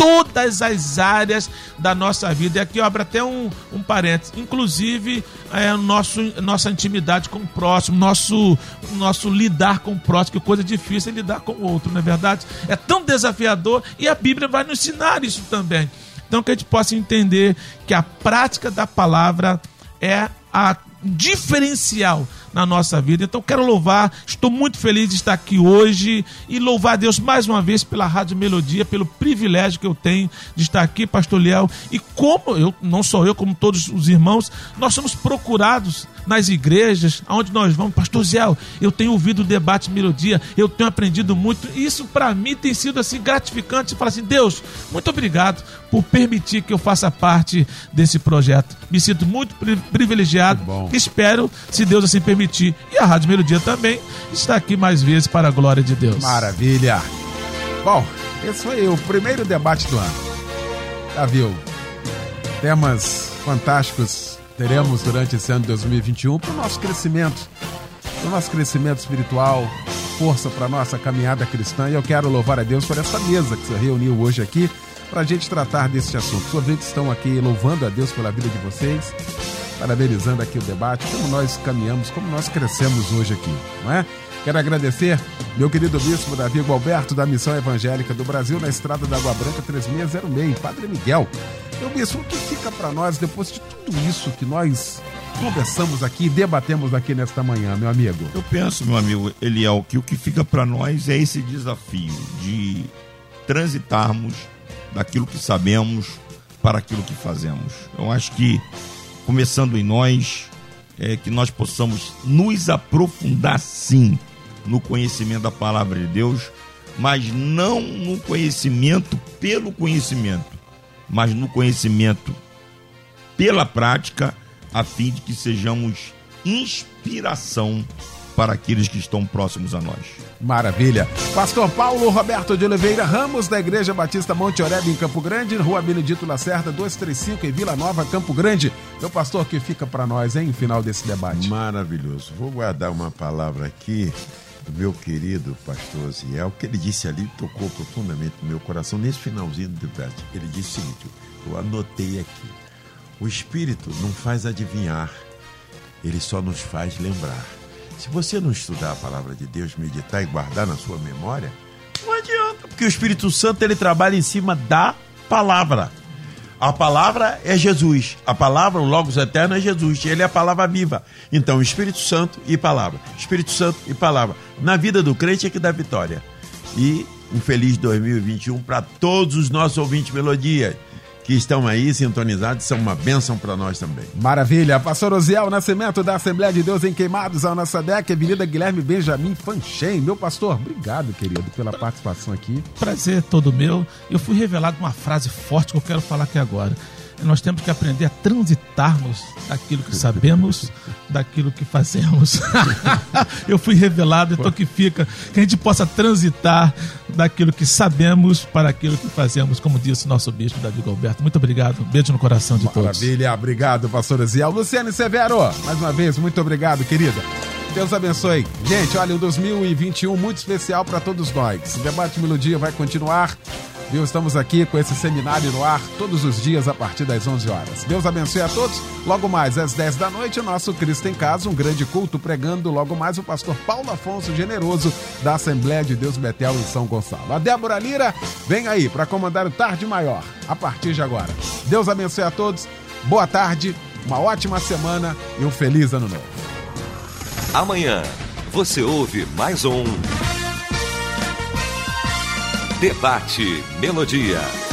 todas as áreas da nossa vida. E aqui abro até um, um parênteses, inclusive é, nosso, nossa intimidade com o próximo, nosso, nosso lidar com o próximo, que coisa difícil é lidar com o outro, não é verdade? É tão desafiador e a Bíblia vai nos ensinar isso também. Então que a gente possa entender que a prática da palavra é a diferencial na nossa vida. Então quero louvar, estou muito feliz de estar aqui hoje e louvar a Deus mais uma vez pela Rádio Melodia, pelo privilégio que eu tenho de estar aqui, pastor Liel. E como eu, não só eu, como todos os irmãos, nós somos procurados nas igrejas, aonde nós vamos, pastor Ziel, eu tenho ouvido o debate Melodia, eu tenho aprendido muito. Isso para mim tem sido assim gratificante, falar assim, Deus, muito obrigado por permitir que eu faça parte desse projeto. Me sinto muito privilegiado. Espero, se Deus assim permitir permitir. E a Rádio Melodia também está aqui mais vezes para a glória de Deus. Maravilha. Bom, esse foi o primeiro debate do ano. Já viu? Temas fantásticos teremos durante esse ano de 2021 para o nosso crescimento, para o nosso crescimento espiritual, força para a nossa caminhada cristã. E eu quero louvar a Deus por essa mesa que se reuniu hoje aqui para a gente tratar desse assunto. Os ouvintes estão aqui louvando a Deus pela vida de vocês, parabenizando aqui o debate, como nós caminhamos, como nós crescemos hoje aqui, não é? Quero agradecer meu querido bispo Davi Gualberto, da Missão Evangélica do Brasil, na estrada da Água Branca 3606, Padre Miguel. Meu bispo, o que fica para nós depois de tudo isso que nós conversamos aqui, debatemos aqui nesta manhã, meu amigo? Eu penso, meu amigo Eliel, que o que fica para nós é esse desafio de transitarmos daquilo que sabemos para aquilo que fazemos. Eu acho que começando em nós, é, que nós possamos nos aprofundar sim no conhecimento da palavra de Deus, mas não no conhecimento pelo conhecimento, mas no conhecimento pela prática, a fim de que sejamos inspiração para aqueles que estão próximos a nós. Maravilha. Pastor Paulo Roberto de Oliveira Ramos, da Igreja Batista Monte Oreb, em Campo Grande, Rua Benedito Lacerda, 235, em Vila Nova, Campo Grande. Meu pastor, que fica para nós, hein, final desse debate? Maravilhoso. Vou guardar uma palavra aqui do meu querido pastor Ziel, que ele disse ali, tocou profundamente no meu coração, nesse finalzinho do debate. Ele disse o seguinte, eu anotei aqui. O Espírito não faz adivinhar, ele só nos faz lembrar. Se você não estudar a palavra de Deus, meditar e guardar na sua memória, não adianta, porque o Espírito Santo ele trabalha em cima da palavra. A palavra é Jesus. A palavra, o Logos Eterno, é Jesus. Ele é a palavra viva. Então, Espírito Santo e palavra. Espírito Santo e palavra. Na vida do crente é que dá vitória. E um feliz 2021 para todos os nossos ouvintes Melodia que estão aí sintonizados são uma bênção para nós também. Maravilha. Pastor Osiel Nascimento da Assembleia de Deus em Queimados, ao nossa DEC, Avenida Guilherme Benjamin Fanchen. Meu pastor, obrigado, querido, pela participação aqui. Prazer todo meu. Eu fui revelado uma frase forte que eu quero falar aqui agora nós temos que aprender a transitarmos daquilo que sabemos, daquilo que fazemos. eu fui revelado, então que fica, que a gente possa transitar daquilo que sabemos para aquilo que fazemos, como disse nosso bispo Davi Alberto. Muito obrigado, um beijo no coração de Maravilha. todos. Maravilha, obrigado, pastor Eziel. Luciane Severo, mais uma vez, muito obrigado, querida. Deus abençoe. Gente, olha, o 2021 muito especial para todos nós. O debate Melodia vai continuar. Viu? Estamos aqui com esse seminário no ar todos os dias a partir das 11 horas. Deus abençoe a todos. Logo mais às 10 da noite, nosso Cristo em Casa, um grande culto pregando. Logo mais o pastor Paulo Afonso Generoso da Assembleia de Deus Betel em São Gonçalo. A Débora Lira vem aí para comandar o Tarde Maior a partir de agora. Deus abençoe a todos. Boa tarde, uma ótima semana e um feliz ano novo. Amanhã você ouve mais um Debate Melodia.